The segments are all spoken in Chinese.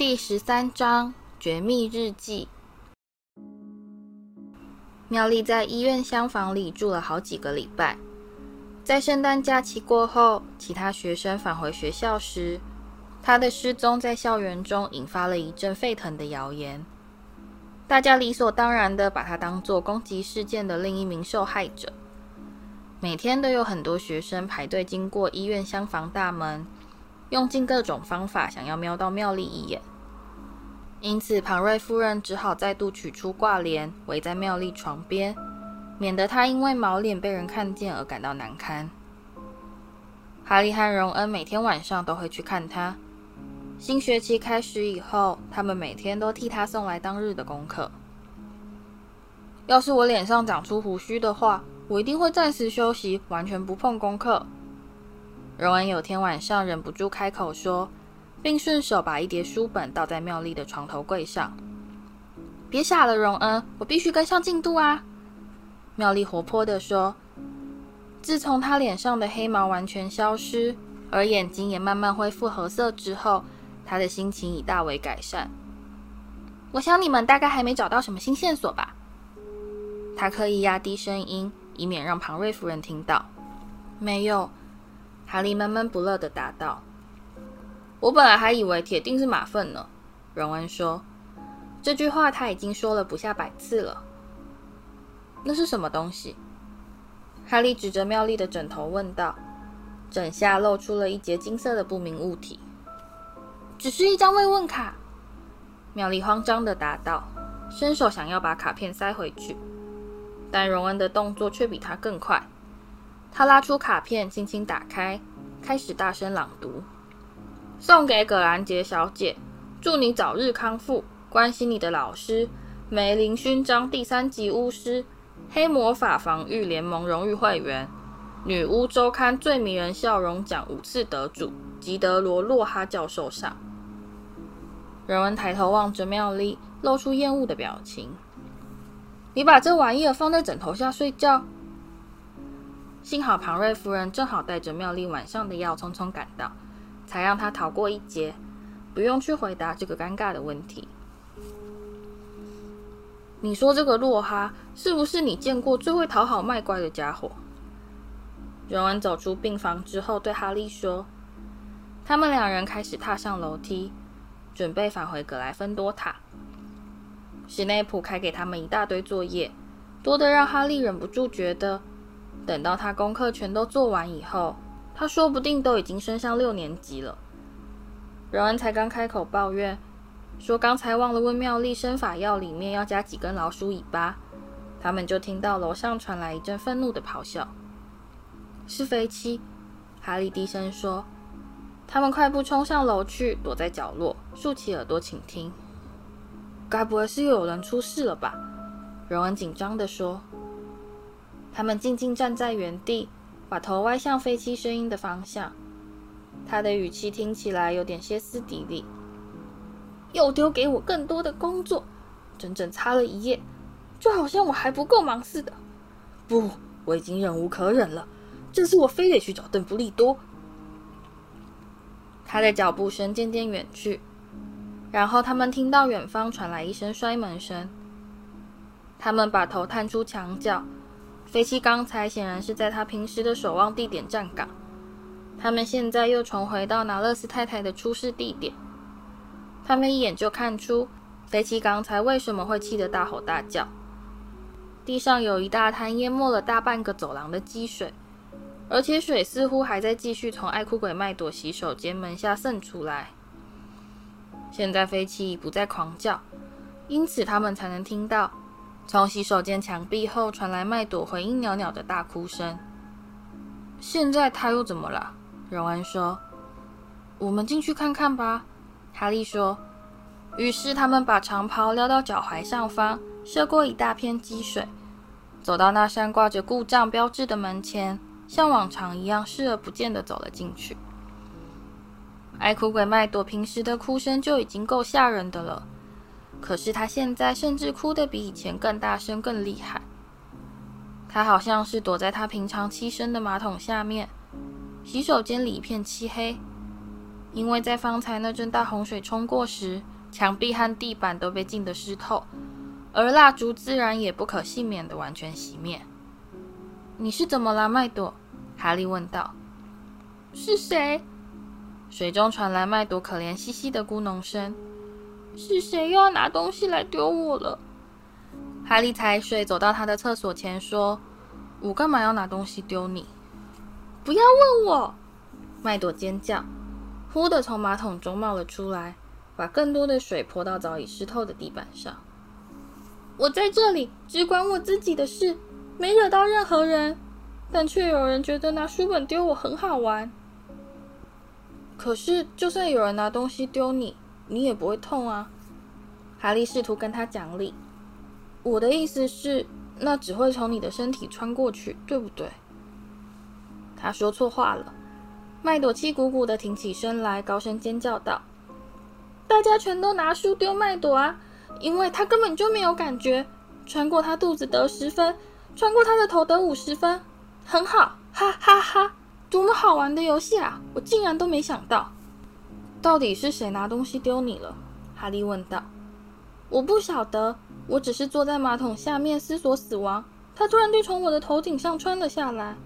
第十三章绝密日记。妙丽在医院厢房里住了好几个礼拜。在圣诞假期过后，其他学生返回学校时，她的失踪在校园中引发了一阵沸腾的谣言。大家理所当然的把她当作攻击事件的另一名受害者。每天都有很多学生排队经过医院厢房大门，用尽各种方法想要瞄到妙丽一眼。因此，庞瑞夫人只好再度取出挂帘，围在妙丽床边，免得她因为毛脸被人看见而感到难堪。哈利和荣恩每天晚上都会去看她。新学期开始以后，他们每天都替她送来当日的功课。要是我脸上长出胡须的话，我一定会暂时休息，完全不碰功课。荣恩有天晚上忍不住开口说。并顺手把一叠书本倒在妙丽的床头柜上。别傻了，荣恩，我必须跟上进度啊！妙丽活泼地说。自从她脸上的黑毛完全消失，而眼睛也慢慢恢复褐色之后，她的心情已大为改善。我想你们大概还没找到什么新线索吧？她刻意压低声音，以免让庞瑞夫人听到。没有，哈利闷闷不乐地答道。我本来还以为铁定是马粪呢，荣恩说。这句话他已经说了不下百次了。那是什么东西？哈利指着妙丽的枕头问道。枕下露出了一截金色的不明物体。只是一张慰问卡。妙丽慌张地答道，伸手想要把卡片塞回去，但荣恩的动作却比他更快。他拉出卡片，轻轻打开，开始大声朗读。送给葛兰杰小姐，祝你早日康复。关心你的老师，梅林勋章第三级巫师，黑魔法防御联盟荣誉会员，女巫周刊最迷人笑容奖五次得主吉德罗洛哈教授上。荣恩抬头望着妙丽，露出厌恶的表情。你把这玩意儿放在枕头下睡觉？幸好庞瑞夫人正好带着妙丽晚上的药匆匆赶到。才让他逃过一劫，不用去回答这个尴尬的问题。你说这个洛哈是不是你见过最会讨好卖乖的家伙？荣恩走出病房之后，对哈利说：“他们两人开始踏上楼梯，准备返回格莱芬多塔。史内普开给他们一大堆作业，多得让哈利忍不住觉得，等到他功课全都做完以后。”他说不定都已经升上六年级了。荣恩才刚开口抱怨，说刚才忘了问妙丽生法药里面要加几根老鼠尾巴，他们就听到楼上传来一阵愤怒的咆哮。是飞七，哈利低声说。他们快步冲上楼去，躲在角落，竖起耳朵倾听。该不会是又有人出事了吧？荣恩紧张地说。他们静静站在原地。把头歪向飞机声音的方向，他的语气听起来有点歇斯底里。又丢给我更多的工作，整整擦了一夜，就好像我还不够忙似的。不，我已经忍无可忍了，这次我非得去找邓布利多。他的脚步声渐渐远去，然后他们听到远方传来一声摔门声。他们把头探出墙角。飞七刚才显然是在他平时的守望地点站岗，他们现在又重回到拿勒斯太太的出事地点。他们一眼就看出飞七刚才为什么会气得大吼大叫。地上有一大滩淹没了大半个走廊的积水，而且水似乎还在继续从爱哭鬼麦朵洗手间门下渗出来。现在飞七已不再狂叫，因此他们才能听到。从洗手间墙壁后传来麦朵回音袅袅的大哭声。现在他又怎么了？荣恩说：“我们进去看看吧。”哈利说。于是他们把长袍撩到脚踝上方，涉过一大片积水，走到那扇挂着故障标志的门前，像往常一样视而不见的走了进去。爱哭鬼麦朵平时的哭声就已经够吓人的了。可是他现在甚至哭得比以前更大声、更厉害。他好像是躲在他平常栖身的马桶下面，洗手间里一片漆黑。因为在方才那阵大洪水冲过时，墙壁和地板都被浸得湿透，而蜡烛自然也不可幸免的完全熄灭。你是怎么了，麦朵？哈利问道。是谁？水中传来麦朵可怜兮兮的咕哝声。是谁又要拿东西来丢我了？哈利踩水走到他的厕所前，说：“我干嘛要拿东西丢你？”不要问我！麦朵尖叫，忽的从马桶中冒了出来，把更多的水泼到早已湿透的地板上。我在这里只管我自己的事，没惹到任何人，但却有人觉得拿书本丢我很好玩。可是，就算有人拿东西丢你，你也不会痛啊。哈利试图跟他讲理。我的意思是，那只会从你的身体穿过去，对不对？他说错话了。麦朵气鼓鼓地挺起身来，高声尖叫道：“大家全都拿书丢麦朵啊！因为他根本就没有感觉。穿过他肚子得十分，穿过他的头得五十分，很好，哈哈哈！多么好玩的游戏啊！我竟然都没想到。到底是谁拿东西丢你了？”哈利问道。“我不晓得。”我只是坐在马桶下面思索死亡，他突然就从我的头顶上穿了下来。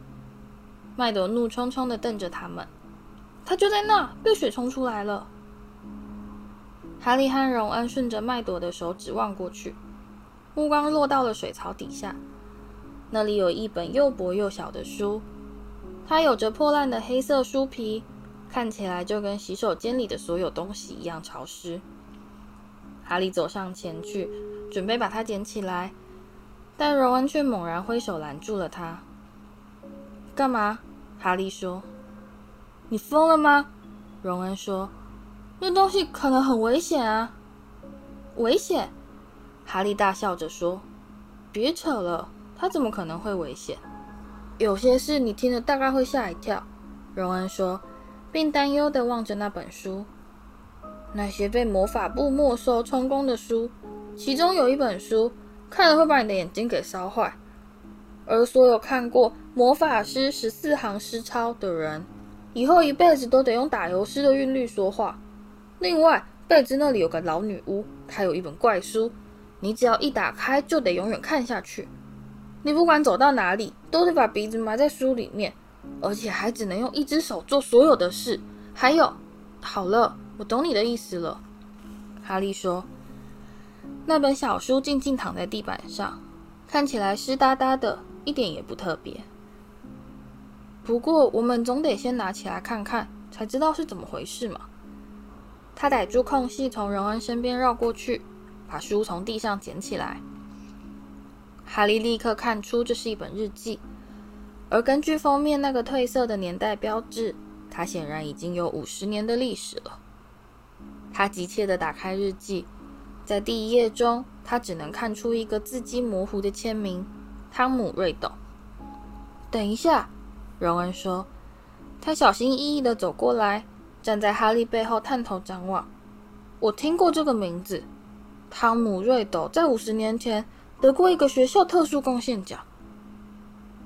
麦朵怒冲冲地瞪着他们，他就在那，被水冲出来了。哈利和荣恩顺着麦朵的手指望过去，目光落到了水槽底下，那里有一本又薄又小的书，它有着破烂的黑色书皮，看起来就跟洗手间里的所有东西一样潮湿。哈利走上前去。准备把它捡起来，但荣恩却猛然挥手拦住了他。“干嘛？”哈利说。“你疯了吗？”荣恩说。“那东西可能很危险啊！”“危险？”哈利大笑着说。“别扯了，它怎么可能会危险？有些事你听了大概会吓一跳。”荣恩说，并担忧地望着那本书。那些被魔法部没收充公的书。其中有一本书，看了会把你的眼睛给烧坏。而所有看过《魔法师十四行诗钞》的人，以后一辈子都得用打油诗的韵律说话。另外，被子那里有个老女巫，她有一本怪书，你只要一打开就得永远看下去。你不管走到哪里，都得把鼻子埋在书里面，而且还只能用一只手做所有的事。还有，好了，我懂你的意思了。哈利说。那本小书静静躺在地板上，看起来湿哒哒的，一点也不特别。不过，我们总得先拿起来看看，才知道是怎么回事嘛。他逮住空隙，从荣恩身边绕过去，把书从地上捡起来。哈利立刻看出这是一本日记，而根据封面那个褪色的年代标志，它显然已经有五十年的历史了。他急切地打开日记。在第一页中，他只能看出一个字迹模糊的签名：汤姆·瑞斗。等一下，荣恩说。他小心翼翼地走过来，站在哈利背后探头张望。我听过这个名字，汤姆·瑞斗在五十年前得过一个学校特殊贡献奖。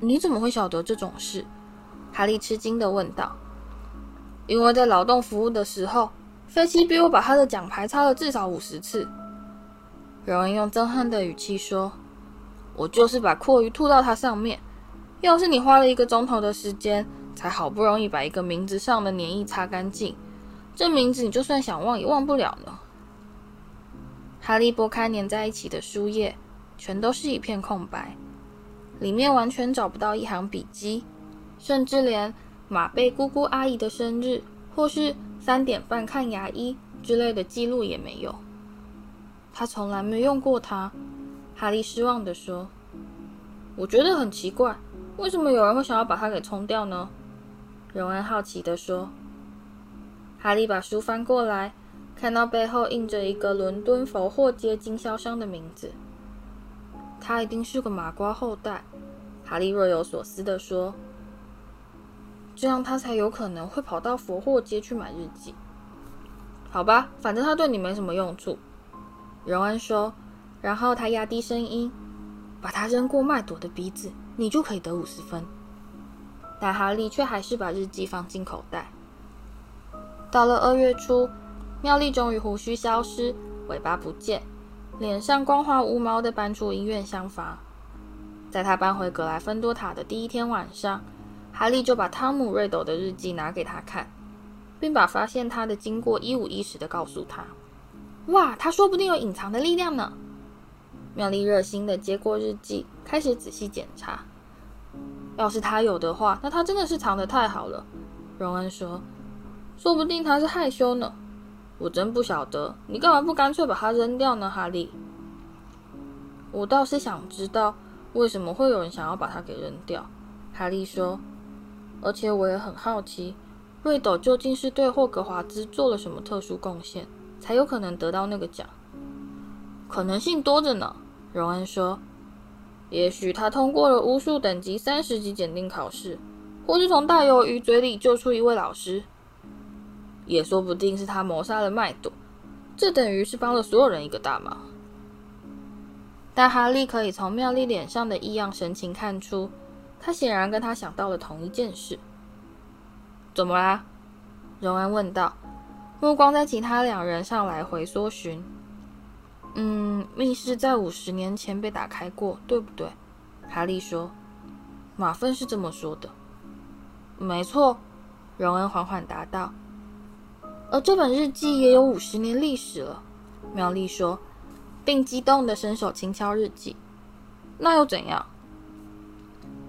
你怎么会晓得这种事？哈利吃惊地问道。因为在劳动服务的时候，菲奇比我把他的奖牌擦了至少五十次。荣恩用憎恨的语气说：“我就是把蛞蝓吐到它上面。要是你花了一个钟头的时间，才好不容易把一个名字上的粘液擦干净，这名字你就算想忘也忘不了呢。”哈利拨开粘在一起的书页，全都是一片空白，里面完全找不到一行笔记，甚至连马贝姑姑阿姨的生日或是三点半看牙医之类的记录也没有。他从来没用过它，哈利失望地说：“我觉得很奇怪，为什么有人会想要把它给冲掉呢？”荣恩好奇地说。哈利把书翻过来，看到背后印着一个伦敦佛霍街经销商的名字。他一定是个麻瓜后代，哈利若有所思地说：“这样他才有可能会跑到佛货街去买日记。”好吧，反正他对你没什么用处。荣恩说，然后他压低声音，把它扔过麦朵的鼻子，你就可以得五十分。但哈利却还是把日记放进口袋。到了二月初，妙丽终于胡须消失，尾巴不见，脸上光滑无毛的搬出医院厢房。在他搬回格莱芬多塔的第一天晚上，哈利就把汤姆·瑞斗的日记拿给他看，并把发现他的经过一五一十地告诉他。哇，他说不定有隐藏的力量呢！妙丽热心地接过日记，开始仔细检查。要是他有的话，那他真的是藏得太好了。荣恩说：“说不定他是害羞呢。”我真不晓得，你干嘛不干脆把它扔掉呢，哈利？我倒是想知道。为什么会有人想要把它给扔掉？哈利说。而且我也很好奇，瑞斗究竟是对霍格华兹做了什么特殊贡献，才有可能得到那个奖？可能性多着呢。荣恩说。也许他通过了巫术等级三十级检定考试，或是从大鱿鱼嘴里救出一位老师，也说不定是他谋杀了麦朵，这等于是帮了所有人一个大忙。但哈利可以从妙丽脸上的异样神情看出，他显然跟他想到了同一件事。怎么啦？荣恩问道，目光在其他两人上来回搜寻。嗯，密室在五十年前被打开过，对不对？哈利说。马粪是这么说的。没错，荣恩缓缓答道。而这本日记也有五十年历史了，妙丽说。并激动的伸手轻敲日记，那又怎样？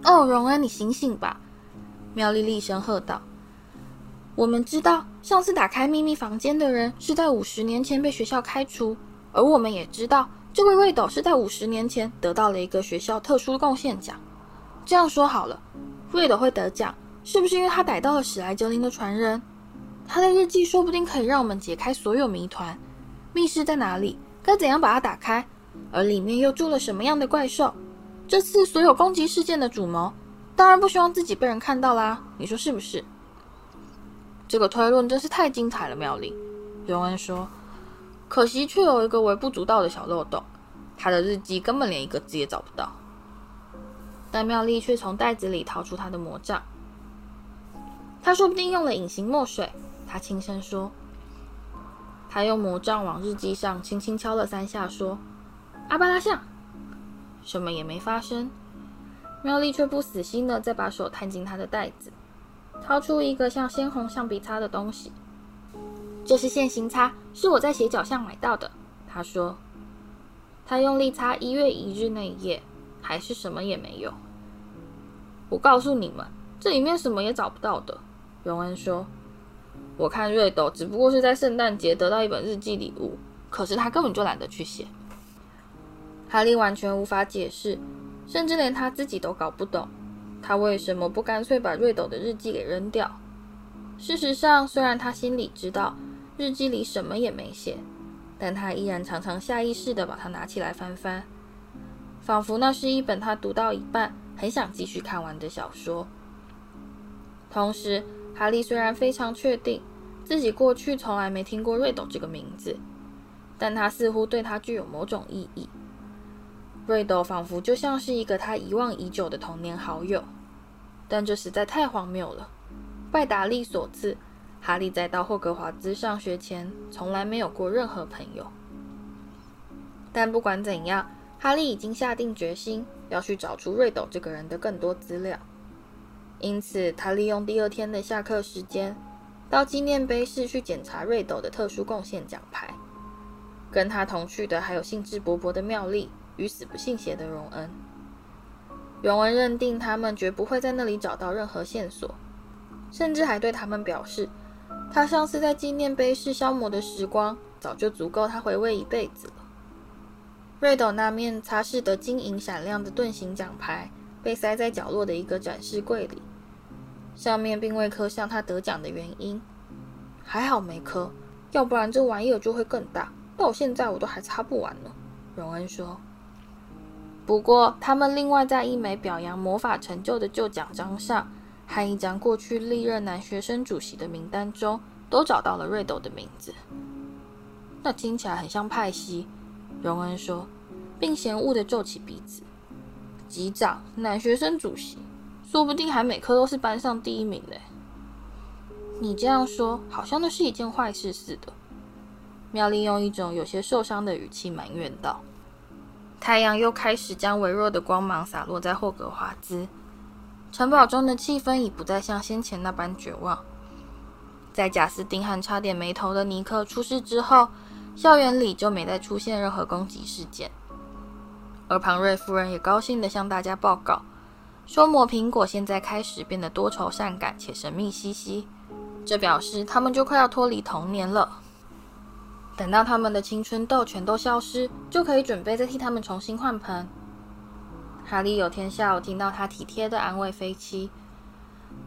哦，荣恩，你醒醒吧！妙丽厉声喝道：“我们知道，上次打开秘密房间的人是在五十年前被学校开除，而我们也知道，这位瑞斗是在五十年前得到了一个学校特殊贡献奖。这样说好了，瑞斗会得奖，是不是因为他逮到了史莱哲林的传人？他的日记说不定可以让我们解开所有谜团。密室在哪里？”该怎样把它打开？而里面又住了什么样的怪兽？这次所有攻击事件的主谋，当然不希望自己被人看到啦。你说是不是？这个推论真是太精彩了，妙丽。荣恩说。可惜却有一个微不足道的小漏洞，他的日记根本连一个字也找不到。但妙丽却从袋子里掏出他的魔杖。他说不定用了隐形墨水。他轻声说。他用魔杖往日记上轻轻敲了三下，说：“阿巴拉象。”什么也没发生。妙丽却不死心的再把手探进他的袋子，掏出一个像鲜红橡皮擦的东西。“这是线形擦，是我在斜角巷买到的。”他说。他用力擦一月一日那一页，还是什么也没有。我告诉你们，这里面什么也找不到的。”荣恩说。我看瑞斗只不过是在圣诞节得到一本日记礼物，可是他根本就懒得去写。哈利完全无法解释，甚至连他自己都搞不懂，他为什么不干脆把瑞斗的日记给扔掉。事实上，虽然他心里知道日记里什么也没写，但他依然常常下意识地把它拿起来翻翻，仿佛那是一本他读到一半很想继续看完的小说。同时，哈利虽然非常确定自己过去从来没听过瑞斗这个名字，但他似乎对他具有某种意义。瑞斗仿佛就像是一个他遗忘已久的童年好友，但这实在太荒谬了。拜达利所赐，哈利在到霍格华兹上学前从来没有过任何朋友。但不管怎样，哈利已经下定决心要去找出瑞斗这个人的更多资料。因此，他利用第二天的下课时间，到纪念碑室去检查瑞斗的特殊贡献奖牌。跟他同去的还有兴致勃勃的妙丽与死不信邪的荣恩。荣恩认定他们绝不会在那里找到任何线索，甚至还对他们表示，他上次在纪念碑室消磨的时光，早就足够他回味一辈子了。瑞斗那面擦拭得晶莹闪亮的盾形奖牌，被塞在角落的一个展示柜里。上面并未刻上他得奖的原因，还好没刻，要不然这玩意儿就会更大。到现在我都还擦不完呢。荣恩说。不过他们另外在一枚表扬魔法成就的旧奖章上，和一张过去历任男学生主席的名单中，都找到了瑞斗的名字。那听起来很像派西，荣恩说，并嫌恶的皱起鼻子。级长，男学生主席。说不定还每科都是班上第一名嘞。你这样说，好像那是一件坏事似的。妙丽用一种有些受伤的语气埋怨道。太阳又开始将微弱的光芒洒落在霍格华兹，城堡中的气氛已不再像先前那般绝望。在贾斯汀和差点没头的尼克出事之后，校园里就没再出现任何攻击事件。而庞瑞夫人也高兴地向大家报告，说魔苹果现在开始变得多愁善感且神秘兮兮，这表示他们就快要脱离童年了。等到他们的青春痘全都消失，就可以准备再替他们重新换盆。哈利有天下午听到他体贴地安慰菲奇，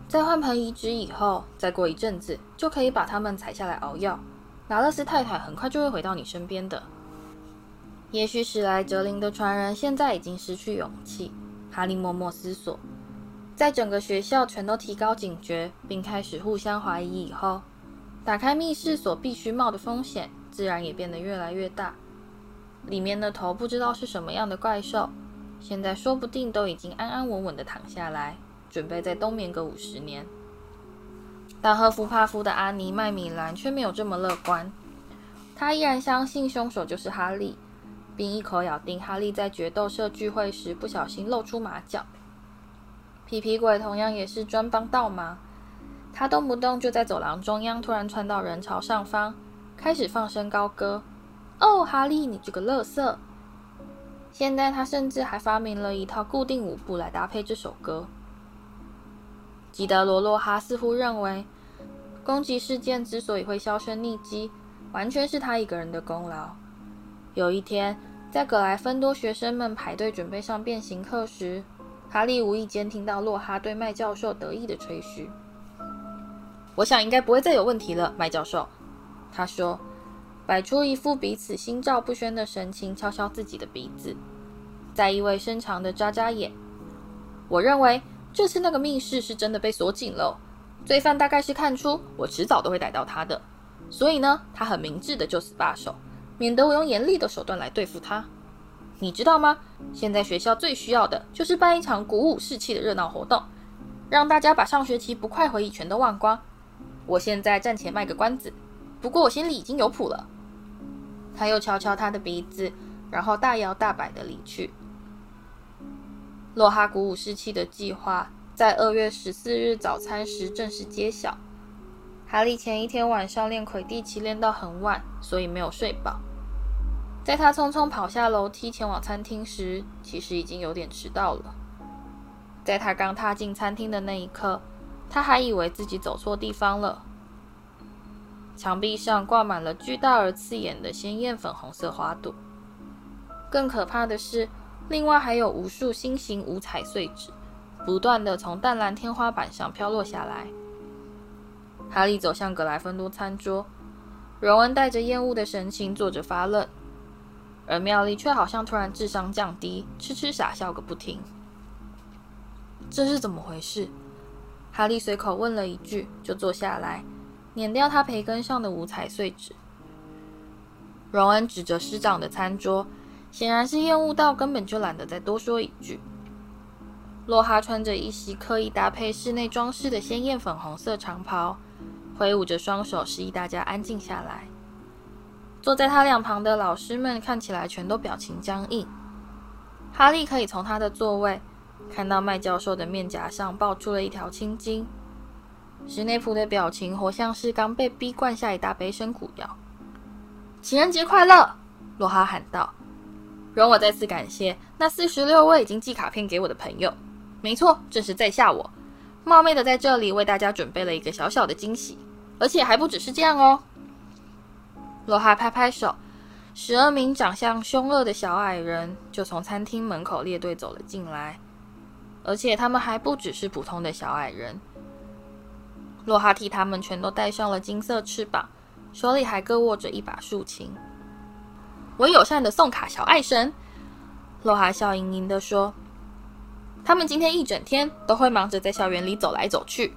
在换盆移植以后，再过一阵子就可以把他们采下来熬药。拿勒斯太太很快就会回到你身边的。也许史莱哲林的传人现在已经失去勇气。哈利默默思索，在整个学校全都提高警觉，并开始互相怀疑以后，打开密室所必须冒的风险，自然也变得越来越大。里面的头不知道是什么样的怪兽，现在说不定都已经安安稳稳地躺下来，准备再冬眠个五十年。但赫夫帕夫的阿尼麦米兰却没有这么乐观，他依然相信凶手就是哈利。并一口咬定哈利在决斗社聚会时不小心露出马脚。皮皮鬼同样也是专帮倒忙，他动不动就在走廊中央突然窜到人潮上方，开始放声高歌：“哦，哈利，你这个乐色！”现在他甚至还发明了一套固定舞步来搭配这首歌。吉德罗洛哈似乎认为，攻击事件之所以会销声匿迹，完全是他一个人的功劳。有一天，在格莱芬多学生们排队准备上变形课时，哈利无意间听到洛哈对麦教授得意的吹嘘。“我想应该不会再有问题了，麦教授。”他说，摆出一副彼此心照不宣的神情，敲敲自己的鼻子，再意味深长的眨眨眼。“我认为这次那个密室是真的被锁紧了，罪犯大概是看出我迟早都会逮到他的，所以呢，他很明智的就此罢手。”免得我用严厉的手段来对付他，你知道吗？现在学校最需要的就是办一场鼓舞士气的热闹活动，让大家把上学期不快回忆全都忘光。我现在暂且卖个关子，不过我心里已经有谱了。他又敲敲他的鼻子，然后大摇大摆地离去。洛哈鼓舞士气的计划在二月十四日早餐时正式揭晓。哈利前一天晚上练魁地奇练到很晚，所以没有睡饱。在他匆匆跑下楼梯前往餐厅时，其实已经有点迟到了。在他刚踏进餐厅的那一刻，他还以为自己走错地方了。墙壁上挂满了巨大而刺眼的鲜艳粉红色花朵。更可怕的是，另外还有无数星形五彩碎纸，不断地从淡蓝天花板上飘落下来。哈利走向格莱芬多餐桌，荣恩带着厌恶的神情坐着发愣。而妙丽却好像突然智商降低，痴痴傻笑个不停。这是怎么回事？哈利随口问了一句，就坐下来，碾掉他培根上的五彩碎纸。荣恩指着师长的餐桌，显然是厌恶到根本就懒得再多说一句。洛哈穿着一袭刻意搭配室内装饰的鲜艳粉红色长袍，挥舞着双手，示意大家安静下来。坐在他两旁的老师们看起来全都表情僵硬。哈利可以从他的座位看到麦教授的面颊上爆出了一条青筋。史内普的表情活像是刚被逼灌下一大杯生苦药。情人节快乐！罗哈喊道。容我再次感谢那四十六位已经寄卡片给我的朋友。没错，正是在下我，冒昧的在这里为大家准备了一个小小的惊喜，而且还不只是这样哦。罗哈拍拍手，十二名长相凶恶的小矮人就从餐厅门口列队走了进来，而且他们还不只是普通的小矮人。洛哈替他们全都戴上了金色翅膀，手里还各握着一把竖琴。我友善的送卡小爱神，洛哈笑盈盈地说：“他们今天一整天都会忙着在校园里走来走去，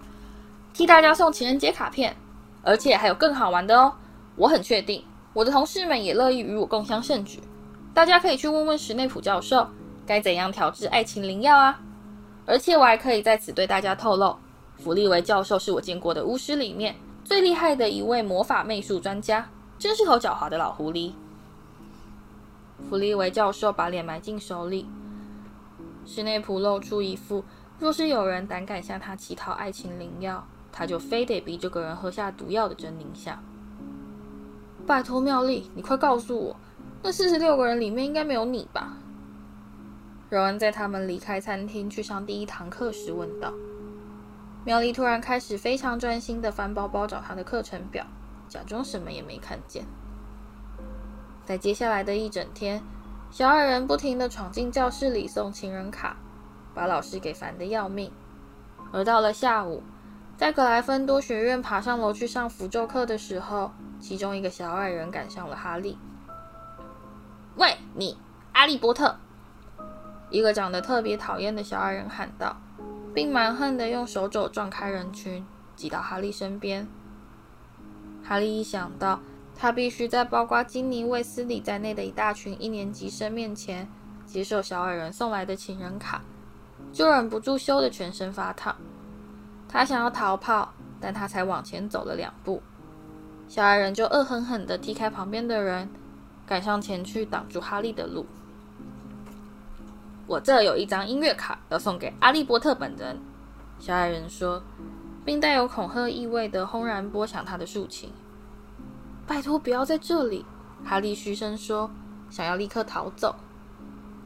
替大家送情人节卡片，而且还有更好玩的哦。”我很确定，我的同事们也乐意与我共襄盛举。大家可以去问问史内普教授，该怎样调制爱情灵药啊！而且我还可以在此对大家透露，弗利维教授是我见过的巫师里面最厉害的一位魔法媚术专家，真是头狡猾的老狐狸。”弗利维教授把脸埋进手里，史内普露出一副若是有人胆敢向他乞讨爱情灵药，他就非得逼这个人喝下毒药的狰狞相。拜托妙丽，你快告诉我，那四十六个人里面应该没有你吧？荣恩在他们离开餐厅去上第一堂课时问道。妙丽突然开始非常专心地翻包包找她的课程表，假装什么也没看见。在接下来的一整天，小矮人不停地闯进教室里送情人卡，把老师给烦得要命。而到了下午，在格莱芬多学院爬上楼去上符咒课的时候，其中一个小矮人赶上了哈利。“喂，你，阿利波特！”一个长得特别讨厌的小矮人喊道，并蛮横地用手肘撞开人群，挤到哈利身边。哈利一想到他必须在包括金妮·卫斯理在内的一大群一年级生面前接受小矮人送来的情人卡，就忍不住羞得全身发烫。他想要逃跑，但他才往前走了两步，小矮人就恶狠狠地踢开旁边的人，赶上前去挡住哈利的路。我这有一张音乐卡要送给阿利波特本人，小矮人说，并带有恐吓意味的轰然拨响他的竖琴。拜托，不要在这里！哈利嘘声说，想要立刻逃走。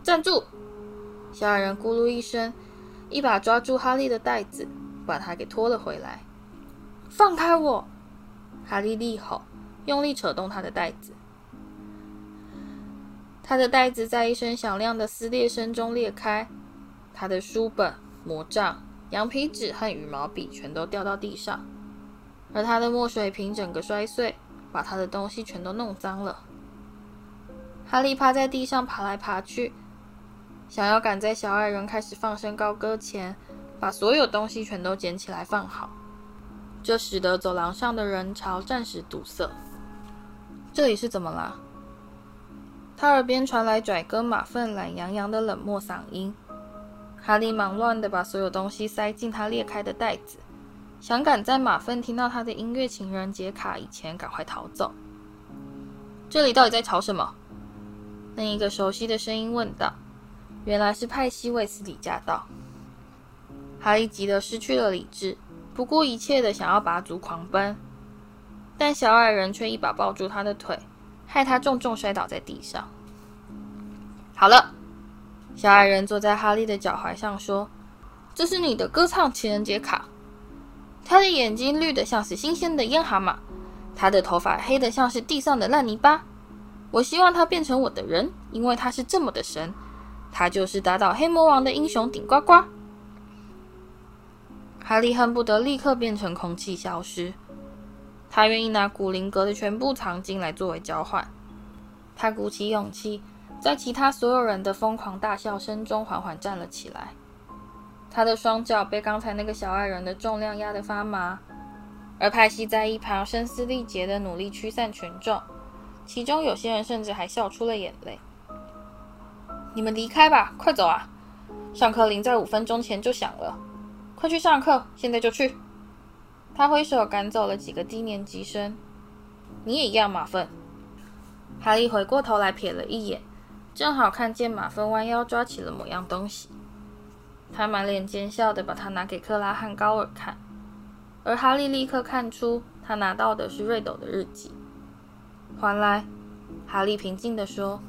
站住！小矮人咕噜一声，一把抓住哈利的袋子，把他给拖了回来。放开我！哈利厉吼，用力扯动他的袋子。他的袋子在一声响亮的撕裂声中裂开，他的书本、魔杖、羊皮纸和羽毛笔全都掉到地上，而他的墨水瓶整个摔碎，把他的东西全都弄脏了。哈利趴在地上爬来爬去，想要赶在小矮人开始放声高歌前，把所有东西全都捡起来放好，这使得走廊上的人潮暂时堵塞。这里是怎么了？他耳边传来拽哥马粪懒洋洋的冷漠嗓音，哈利忙乱地把所有东西塞进他裂开的袋子，想赶在马粪听到他的音乐情人节卡以前赶快逃走。这里到底在吵什么？另一个熟悉的声音问道。原来是派西卫斯理驾到。哈利急得失去了理智，不顾一切的想要拔足狂奔，但小矮人却一把抱住他的腿。害他重重摔倒在地上。好了，小矮人坐在哈利的脚踝上说：“这是你的歌唱情人节卡。”他的眼睛绿得像是新鲜的烟蛤蟆，他的头发黑得像是地上的烂泥巴。我希望他变成我的人，因为他是这么的神。他就是打倒黑魔王的英雄顶呱呱。哈利恨不得立刻变成空气消失。他愿意拿古灵阁的全部藏金来作为交换。他鼓起勇气，在其他所有人的疯狂大笑声中缓缓站了起来。他的双脚被刚才那个小矮人的重量压得发麻，而派西在一旁声嘶力竭地努力驱散群众，其中有些人甚至还笑出了眼泪。你们离开吧，快走啊！上课铃在五分钟前就响了，快去上课，现在就去。他挥手赶走了几个低年级生。你也一样，马粪。哈利回过头来瞥了一眼，正好看见马粪弯腰抓起了某样东西。他满脸奸笑地把它拿给克拉汉高尔看，而哈利立刻看出他拿到的是瑞斗的日记。还来，哈利平静地说：“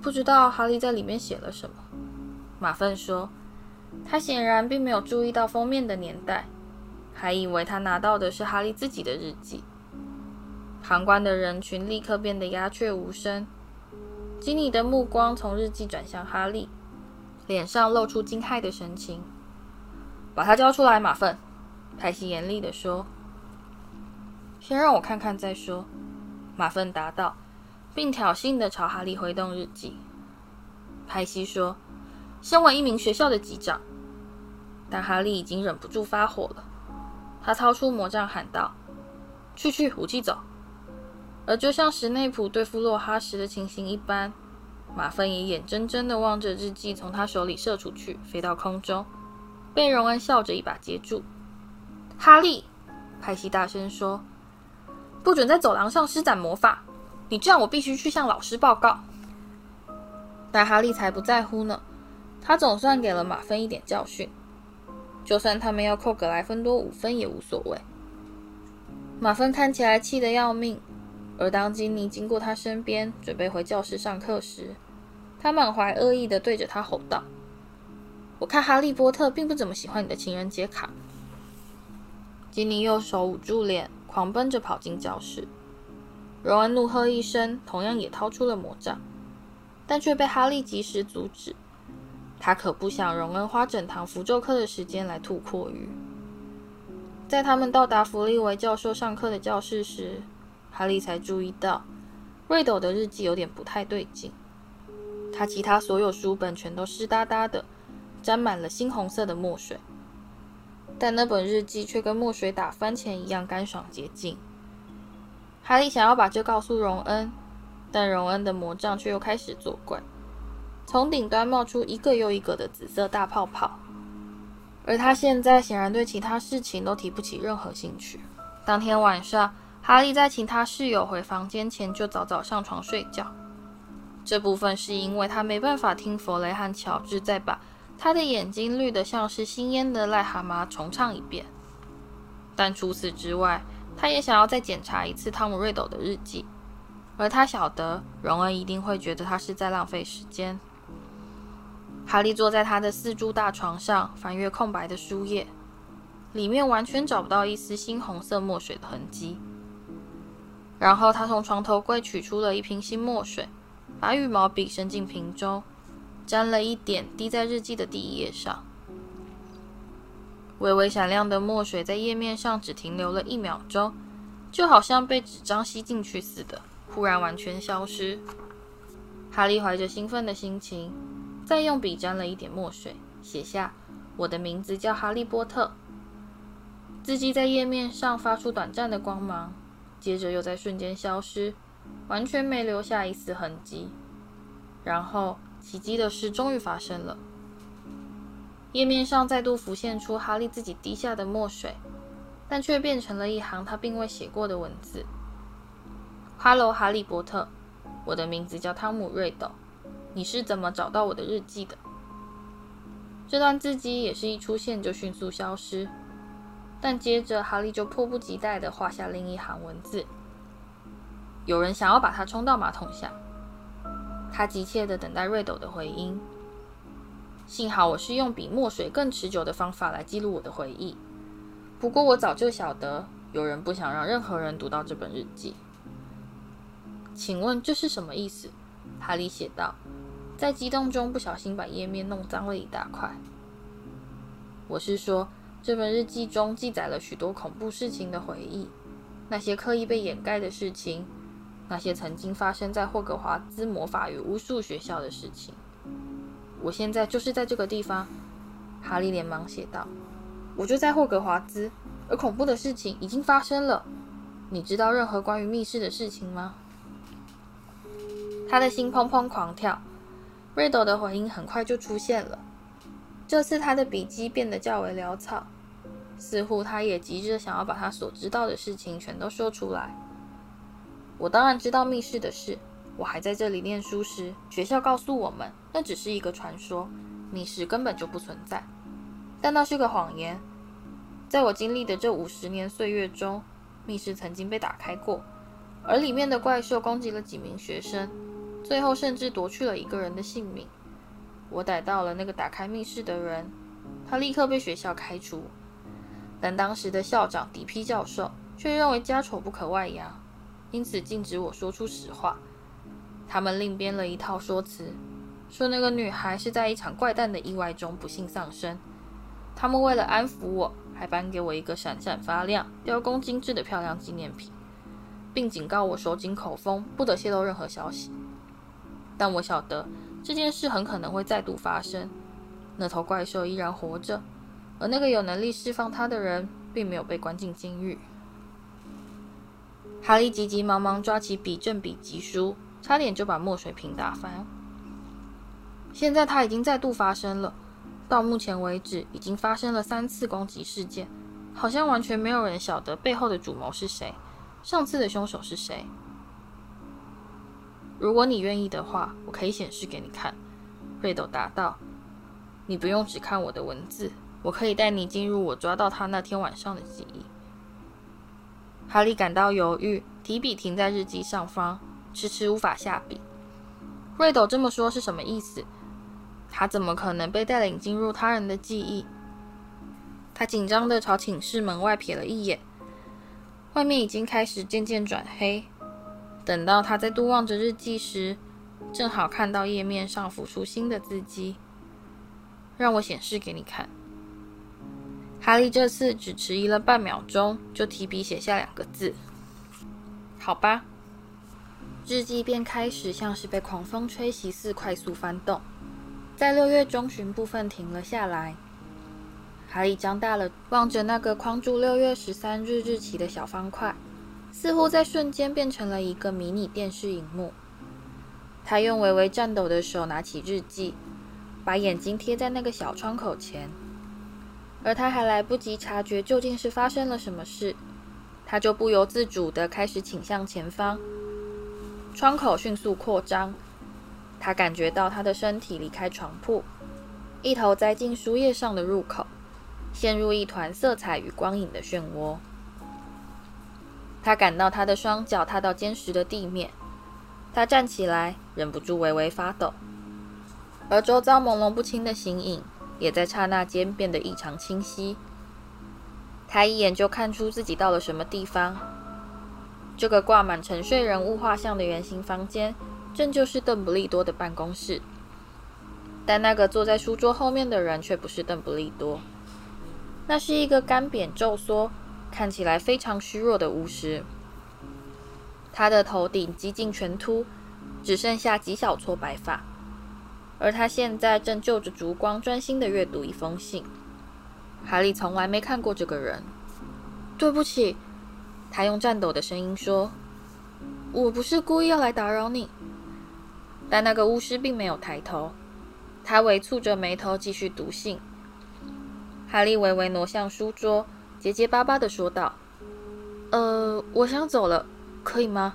不知道哈利在里面写了什么。”马粪说：“他显然并没有注意到封面的年代。”还以为他拿到的是哈利自己的日记。旁观的人群立刻变得鸦雀无声。吉尼的目光从日记转向哈利，脸上露出惊骇的神情。“把它交出来，马粪！”派西严厉地说。“先让我看看再说。”马粪答道，并挑衅地朝哈利挥动日记。派西说：“身为一名学校的级长。”但哈利已经忍不住发火了。他掏出魔杖，喊道：“去去，武器走！”而就像史内普对付洛哈时的情形一般，马粪也眼睁睁地望着日记从他手里射出去，飞到空中，被荣恩笑着一把接住。哈利，派西大声说：“不准在走廊上施展魔法！你这样，我必须去向老师报告。”但哈利才不在乎呢，他总算给了马芬一点教训，就算他们要扣格莱芬多五分也无所谓。马芬看起来气得要命，而当金妮经过他身边，准备回教室上课时，他满怀恶意地对着他吼道：“我看哈利波特并不怎么喜欢你的情人节卡。”金妮右手捂住脸，狂奔着跑进教室。荣恩怒喝一声，同样也掏出了魔杖，但却被哈利及时阻止。他可不想荣恩花整堂符咒课的时间来吐蛞蝓。在他们到达弗利维教授上课的教室时，哈利才注意到瑞斗的日记有点不太对劲。他其他所有书本全都湿哒哒的，沾满了猩红色的墨水。但那本日记却跟墨水打翻前一样干爽洁净。哈利想要把这告诉荣恩，但荣恩的魔杖却又开始作怪，从顶端冒出一个又一个的紫色大泡泡。而他现在显然对其他事情都提不起任何兴趣。当天晚上，哈利在请他室友回房间前就早早上床睡觉。这部分是因为他没办法听弗雷和乔治再把。他的眼睛绿得像是新烟的癞蛤蟆，重唱一遍。但除此之外，他也想要再检查一次汤姆·瑞斗的日记，而他晓得荣恩一定会觉得他是在浪费时间。哈利坐在他的四柱大床上，翻阅空白的书页，里面完全找不到一丝猩红色墨水的痕迹。然后他从床头柜取出了一瓶新墨水，把羽毛笔伸进瓶中。沾了一点，滴在日记的第一页上。微微闪亮的墨水在页面上只停留了一秒钟，就好像被纸张吸进去似的，忽然完全消失。哈利怀着兴奋的心情，再用笔沾了一点墨水，写下：“我的名字叫哈利波特。”字迹在页面上发出短暂的光芒，接着又在瞬间消失，完全没留下一丝痕迹。然后。奇迹的事终于发生了，页面上再度浮现出哈利自己滴下的墨水，但却变成了一行他并未写过的文字哈喽，哈利波特，我的名字叫汤姆·瑞斗，你是怎么找到我的日记的？”这段字迹也是一出现就迅速消失，但接着哈利就迫不及待地画下另一行文字：“有人想要把它冲到马桶下。”他急切地等待瑞斗的回音。幸好我是用比墨水更持久的方法来记录我的回忆。不过我早就晓得，有人不想让任何人读到这本日记。请问这是什么意思？哈利写道，在激动中不小心把页面弄脏了一大块。我是说，这本日记中记载了许多恐怖事情的回忆，那些刻意被掩盖的事情。那些曾经发生在霍格华兹魔法与巫术学校的事情，我现在就是在这个地方。哈利连忙写道：“我就在霍格华兹，而恐怖的事情已经发生了。你知道任何关于密室的事情吗？”他的心砰砰狂跳。瑞斗的回应很快就出现了。这次他的笔迹变得较为潦草，似乎他也急着想要把他所知道的事情全都说出来。我当然知道密室的事。我还在这里念书时，学校告诉我们，那只是一个传说，密室根本就不存在。但那是个谎言。在我经历的这五十年岁月中，密室曾经被打开过，而里面的怪兽攻击了几名学生，最后甚至夺去了一个人的性命。我逮到了那个打开密室的人，他立刻被学校开除。但当时的校长迪皮教授却认为家丑不可外扬。因此禁止我说出实话。他们另编了一套说辞，说那个女孩是在一场怪诞的意外中不幸丧生。他们为了安抚我，还颁给我一个闪闪发亮、雕工精致的漂亮纪念品，并警告我手紧口风，不得泄露任何消息。但我晓得这件事很可能会再度发生。那头怪兽依然活着，而那个有能力释放它的人并没有被关进监狱。哈利急急忙忙抓起笔正笔疾书，差点就把墨水瓶打翻。现在它已经再度发生了，到目前为止已经发生了三次攻击事件，好像完全没有人晓得背后的主谋是谁，上次的凶手是谁。如果你愿意的话，我可以显示给你看。”瑞斗答道。“你不用只看我的文字，我可以带你进入我抓到他那天晚上的记忆。”哈利感到犹豫，提笔停在日记上方，迟迟无法下笔。瑞斗这么说是什么意思？他怎么可能被带领进入他人的记忆？他紧张地朝寝室门外瞥了一眼，外面已经开始渐渐转黑。等到他在度望着日记时，正好看到页面上浮出新的字迹。让我显示给你看。哈利这次只迟疑了半秒钟，就提笔写下两个字：“好吧。”日记便开始像是被狂风吹袭似快速翻动，在六月中旬部分停了下来。哈利张大了望着那个框住六月十三日日期的小方块。似乎在瞬间变成了一个迷你电视荧幕。他用微微颤抖的手拿起日记，把眼睛贴在那个小窗口前。而他还来不及察觉究竟是发生了什么事，他就不由自主地开始倾向前方。窗口迅速扩张，他感觉到他的身体离开床铺，一头栽进书页上的入口，陷入一团色彩与光影的漩涡。他感到他的双脚踏到坚实的地面，他站起来，忍不住微微发抖，而周遭朦胧不清的形影也在刹那间变得异常清晰。他一眼就看出自己到了什么地方。这个挂满沉睡人物画像的圆形房间，正就是邓布利多的办公室。但那个坐在书桌后面的人却不是邓布利多，那是一个干瘪皱缩。看起来非常虚弱的巫师，他的头顶几近全秃，只剩下几小撮白发，而他现在正就着烛光专心地阅读一封信。哈利从来没看过这个人。对不起，他用颤抖的声音说：“我不是故意要来打扰你。”但那个巫师并没有抬头，他微蹙着眉头继续读信。哈利微微挪向书桌。结结巴巴的说道：“呃，我想走了，可以吗？”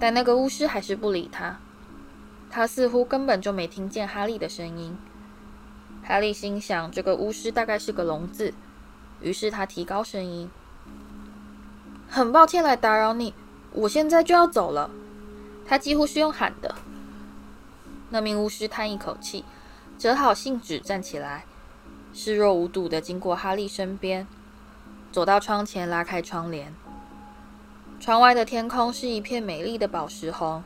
但那个巫师还是不理他，他似乎根本就没听见哈利的声音。哈利心想，这个巫师大概是个聋子，于是他提高声音：“很抱歉来打扰你，我现在就要走了。”他几乎是用喊的。那名巫师叹一口气，折好信纸，站起来，视若无睹的经过哈利身边。走到窗前，拉开窗帘。窗外的天空是一片美丽的宝石红。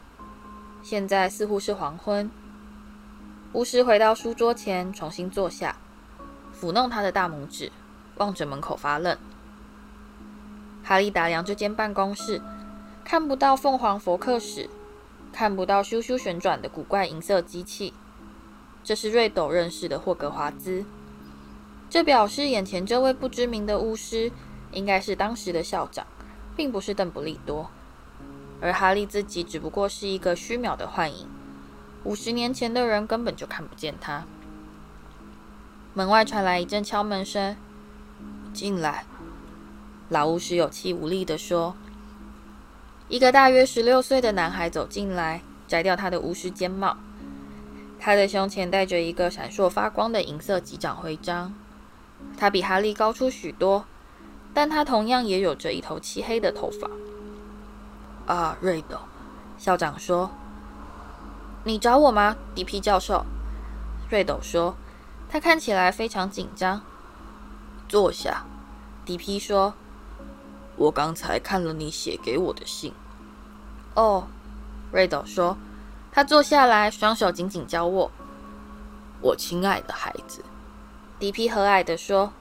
现在似乎是黄昏。巫师回到书桌前，重新坐下，抚弄他的大拇指，望着门口发愣。哈利打量这间办公室，看不到凤凰佛克史，看不到咻咻旋转的古怪银色机器。这是瑞斗认识的霍格华兹。这表示眼前这位不知名的巫师应该是当时的校长，并不是邓布利多，而哈利自己只不过是一个虚渺的幻影。五十年前的人根本就看不见他。门外传来一阵敲门声，“进来。”老巫师有气无力地说。一个大约十六岁的男孩走进来，摘掉他的巫师尖帽，他的胸前戴着一个闪烁发光的银色级长徽章。他比哈利高出许多，但他同样也有着一头漆黑的头发。啊，瑞斗，校长说：“你找我吗，迪皮教授？”瑞斗说：“他看起来非常紧张。”坐下，迪皮说：“我刚才看了你写给我的信。”哦，瑞斗说：“他坐下来，双手紧紧交握。”我亲爱的孩子。迪皮和蔼地说：“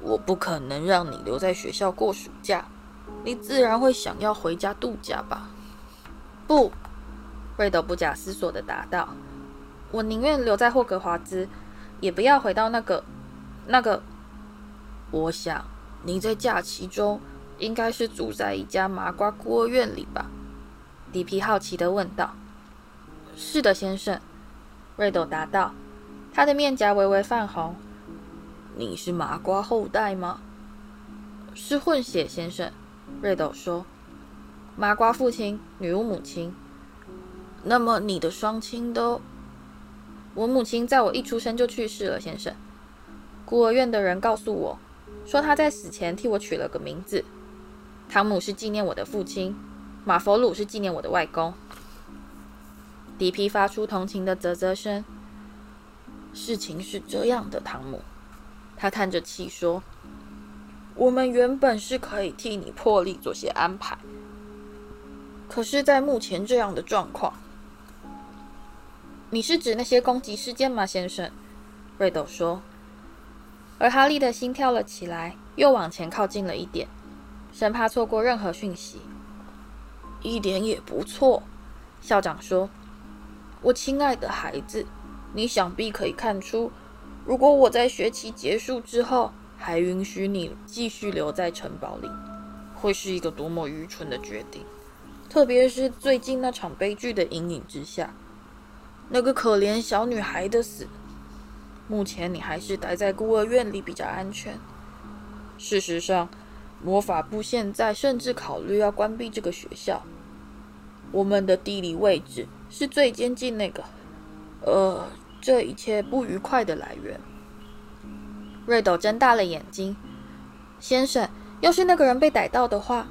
我不可能让你留在学校过暑假，你自然会想要回家度假吧？”“不。”瑞斗不假思索地答道，“我宁愿留在霍格华兹，也不要回到那个……那个……我想你在假期中应该是住在一家麻瓜孤儿院里吧？”迪皮好奇地问道。“是的，先生。”瑞斗答道。他的面颊微微泛红。你是麻瓜后代吗？是混血，先生。瑞斗说：“麻瓜父亲，女巫母亲。那么你的双亲都……我母亲在我一出生就去世了，先生。孤儿院的人告诉我，说他在死前替我取了个名字。汤姆是纪念我的父亲，马佛鲁是纪念我的外公。”迪皮发出同情的啧啧声。事情是这样的，汤姆，他叹着气说。我们原本是可以替你破例做些安排，可是，在目前这样的状况，你是指那些攻击事件吗，先生？瑞斗说。而哈利的心跳了起来，又往前靠近了一点，生怕错过任何讯息。一点也不错，校长说。我亲爱的孩子，你想必可以看出，如果我在学期结束之后。还允许你继续留在城堡里，会是一个多么愚蠢的决定！特别是最近那场悲剧的阴影之下，那个可怜小女孩的死。目前你还是待在孤儿院里比较安全。事实上，魔法部现在甚至考虑要关闭这个学校。我们的地理位置是最接近那个……呃，这一切不愉快的来源。瑞斗睁大了眼睛，先生，要是那个人被逮到的话，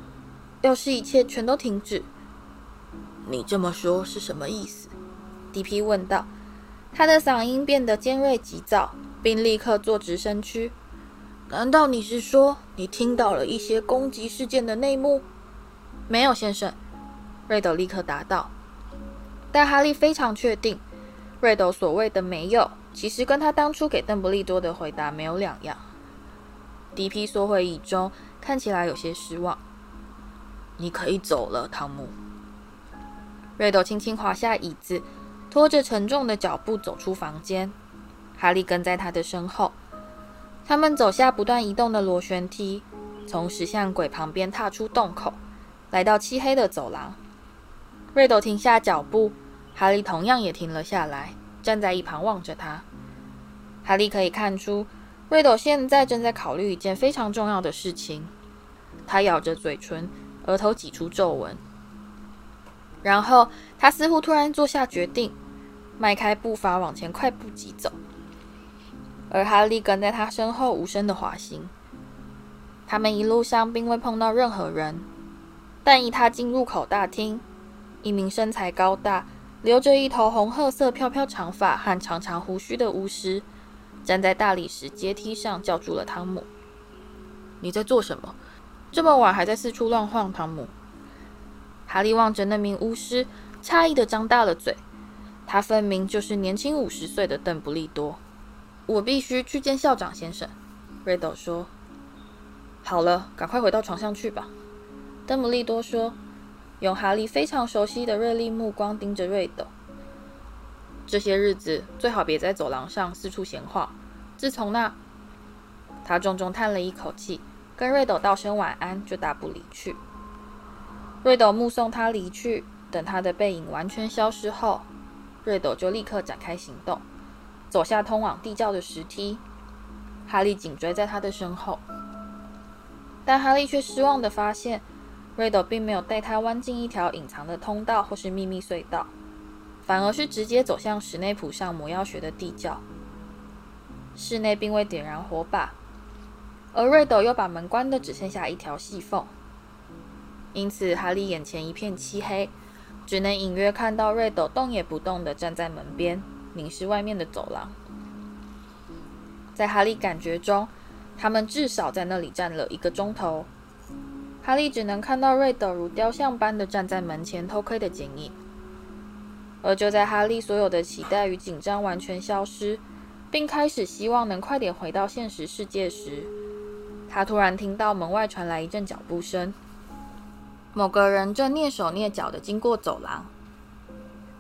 要是一切全都停止，你这么说是什么意思？迪皮问道，他的嗓音变得尖锐急躁，并立刻坐直身躯。难道你是说你听到了一些攻击事件的内幕？没有，先生。瑞斗立刻答道。但哈利非常确定，瑞斗所谓的“没有”。其实跟他当初给邓布利多的回答没有两样。迪皮缩回椅中，看起来有些失望。你可以走了，汤姆。瑞斗轻轻滑下椅子，拖着沉重的脚步走出房间。哈利跟在他的身后。他们走下不断移动的螺旋梯，从石像鬼旁边踏出洞口，来到漆黑的走廊。瑞斗停下脚步，哈利同样也停了下来。站在一旁望着他，哈利可以看出，瑞斗现在正在考虑一件非常重要的事情。他咬着嘴唇，额头挤出皱纹。然后他似乎突然做下决定，迈开步伐往前快步疾走。而哈利跟在他身后，无声的滑行。他们一路上并未碰到任何人，但一踏进入口大厅，一名身材高大，留着一头红褐色飘飘长发和长长胡须的巫师，站在大理石阶梯上，叫住了汤姆：“你在做什么？这么晚还在四处乱晃？”汤姆。哈利望着那名巫师，诧异的张大了嘴。他分明就是年轻五十岁的邓布利多。我必须去见校长先生，瑞斗说。好了，赶快回到床上去吧，邓布利多说。用哈利非常熟悉的锐利目光盯着瑞斗。这些日子最好别在走廊上四处闲晃。自从那……他重重叹了一口气，跟瑞斗道声晚安，就大步离去。瑞斗目送他离去，等他的背影完全消失后，瑞斗就立刻展开行动，走下通往地窖的石梯。哈利紧追在他的身后，但哈利却失望地发现。瑞斗并没有带他弯进一条隐藏的通道或是秘密隧道，反而是直接走向史内普上魔药学的地窖。室内并未点燃火把，而瑞斗又把门关得只剩下一条细缝，因此哈利眼前一片漆黑，只能隐约看到瑞斗动也不动地站在门边，凝视外面的走廊。在哈利感觉中，他们至少在那里站了一个钟头。哈利只能看到瑞斗如雕像般的站在门前偷窥的剪影，而就在哈利所有的期待与紧张完全消失，并开始希望能快点回到现实世界时，他突然听到门外传来一阵脚步声，某个人正蹑手蹑脚地经过走廊。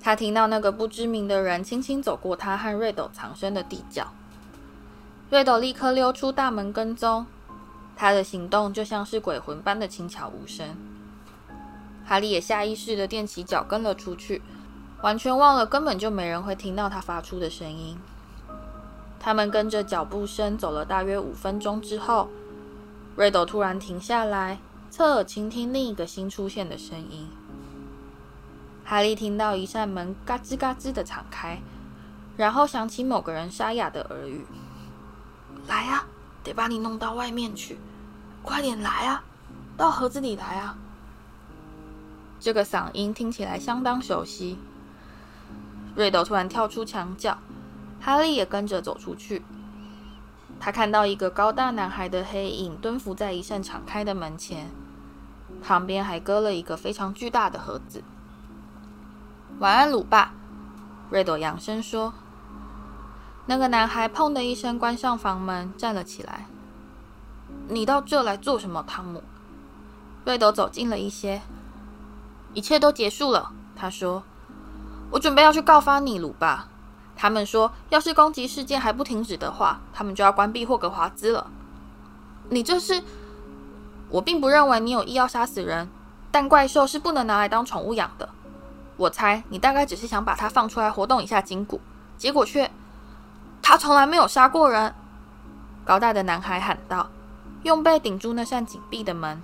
他听到那个不知名的人轻轻走过他和瑞斗藏身的地窖，瑞斗立刻溜出大门跟踪。他的行动就像是鬼魂般的轻巧无声，哈利也下意识地踮起脚跟了出去，完全忘了根本就没人会听到他发出的声音。他们跟着脚步声走了大约五分钟之后，瑞斗突然停下来，侧耳倾听另一个新出现的声音。哈利听到一扇门嘎吱嘎吱的敞开，然后响起某个人沙哑的耳语：“来啊，得把你弄到外面去，快点来啊，到盒子里来啊！”这个嗓音听起来相当熟悉。瑞斗突然跳出墙角。哈利也跟着走出去。他看到一个高大男孩的黑影蹲伏在一扇敞开的门前，旁边还搁了一个非常巨大的盒子。晚安，鲁爸。瑞斗扬声说。那个男孩砰的一声关上房门，站了起来。你到这来做什么，汤姆？瑞德走近了一些。一切都结束了，他说。我准备要去告发你，鲁巴。他们说，要是攻击事件还不停止的话，他们就要关闭霍格华兹了。你这是？我并不认为你有意要杀死人，但怪兽是不能拿来当宠物养的。我猜你大概只是想把它放出来活动一下筋骨，结果却……他从来没有杀过人。高大的男孩喊道，用背顶住那扇紧闭的门。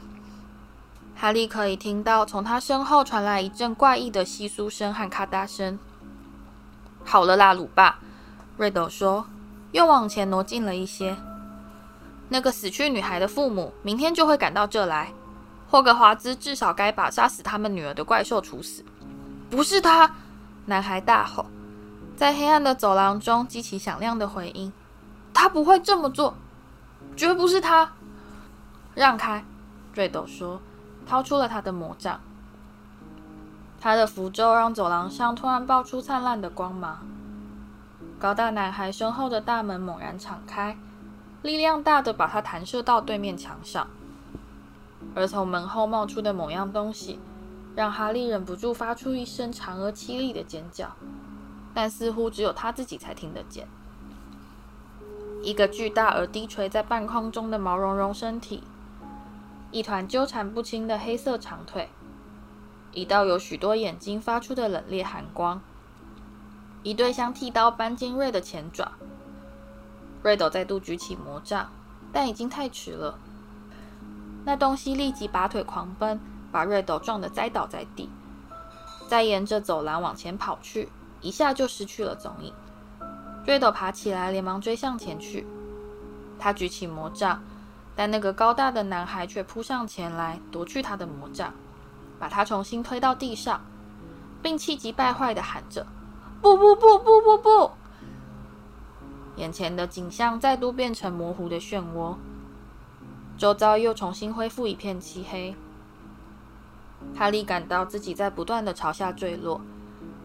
哈利可以听到从他身后传来一阵怪异的窸窣声和咔嗒声。好了啦，鲁爸，瑞斗说，又往前挪近了一些。那个死去女孩的父母明天就会赶到这来。霍格华兹至少该把杀死他们女儿的怪兽处死。不是他！男孩大吼，在黑暗的走廊中激起响亮的回音。他不会这么做，绝不是他。让开，瑞斗说，掏出了他的魔杖。他的符咒让走廊上突然爆出灿烂的光芒。高大男孩身后的大门猛然敞开，力量大的把他弹射到对面墙上。而从门后冒出的某样东西，让哈利忍不住发出一声长而凄厉的尖叫，但似乎只有他自己才听得见。一个巨大而低垂在半空中的毛茸茸身体，一团纠缠不清的黑色长腿。一道有许多眼睛发出的冷冽寒光，一对像剃刀般尖锐的前爪。瑞斗再度举起魔杖，但已经太迟了。那东西立即拔腿狂奔，把瑞斗撞得栽倒在地，再沿着走廊往前跑去，一下就失去了踪影。瑞斗爬起来，连忙追向前去。他举起魔杖，但那个高大的男孩却扑上前来，夺去他的魔杖。把他重新推到地上，并气急败坏地喊着：“不不不不不不！”眼前的景象再度变成模糊的漩涡，周遭又重新恢复一片漆黑。哈利感到自己在不断地朝下坠落，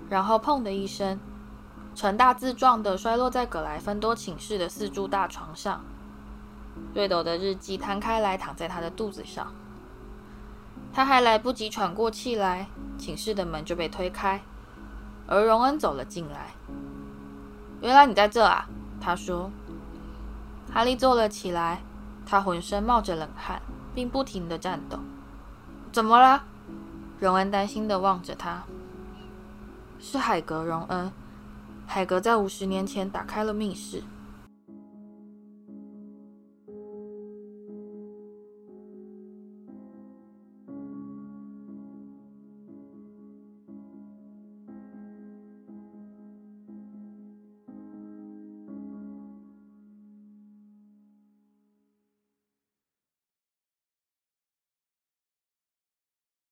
然后“砰”的一声，呈大字状地摔落在葛莱芬多寝室的四柱大床上。瑞斗的日记摊开来，躺在他的肚子上。他还来不及喘过气来，寝室的门就被推开，而荣恩走了进来。原来你在这啊，他说。哈利坐了起来，他浑身冒着冷汗，并不停地颤抖。怎么了？荣恩担心地望着他。是海格，荣恩。海格在五十年前打开了密室。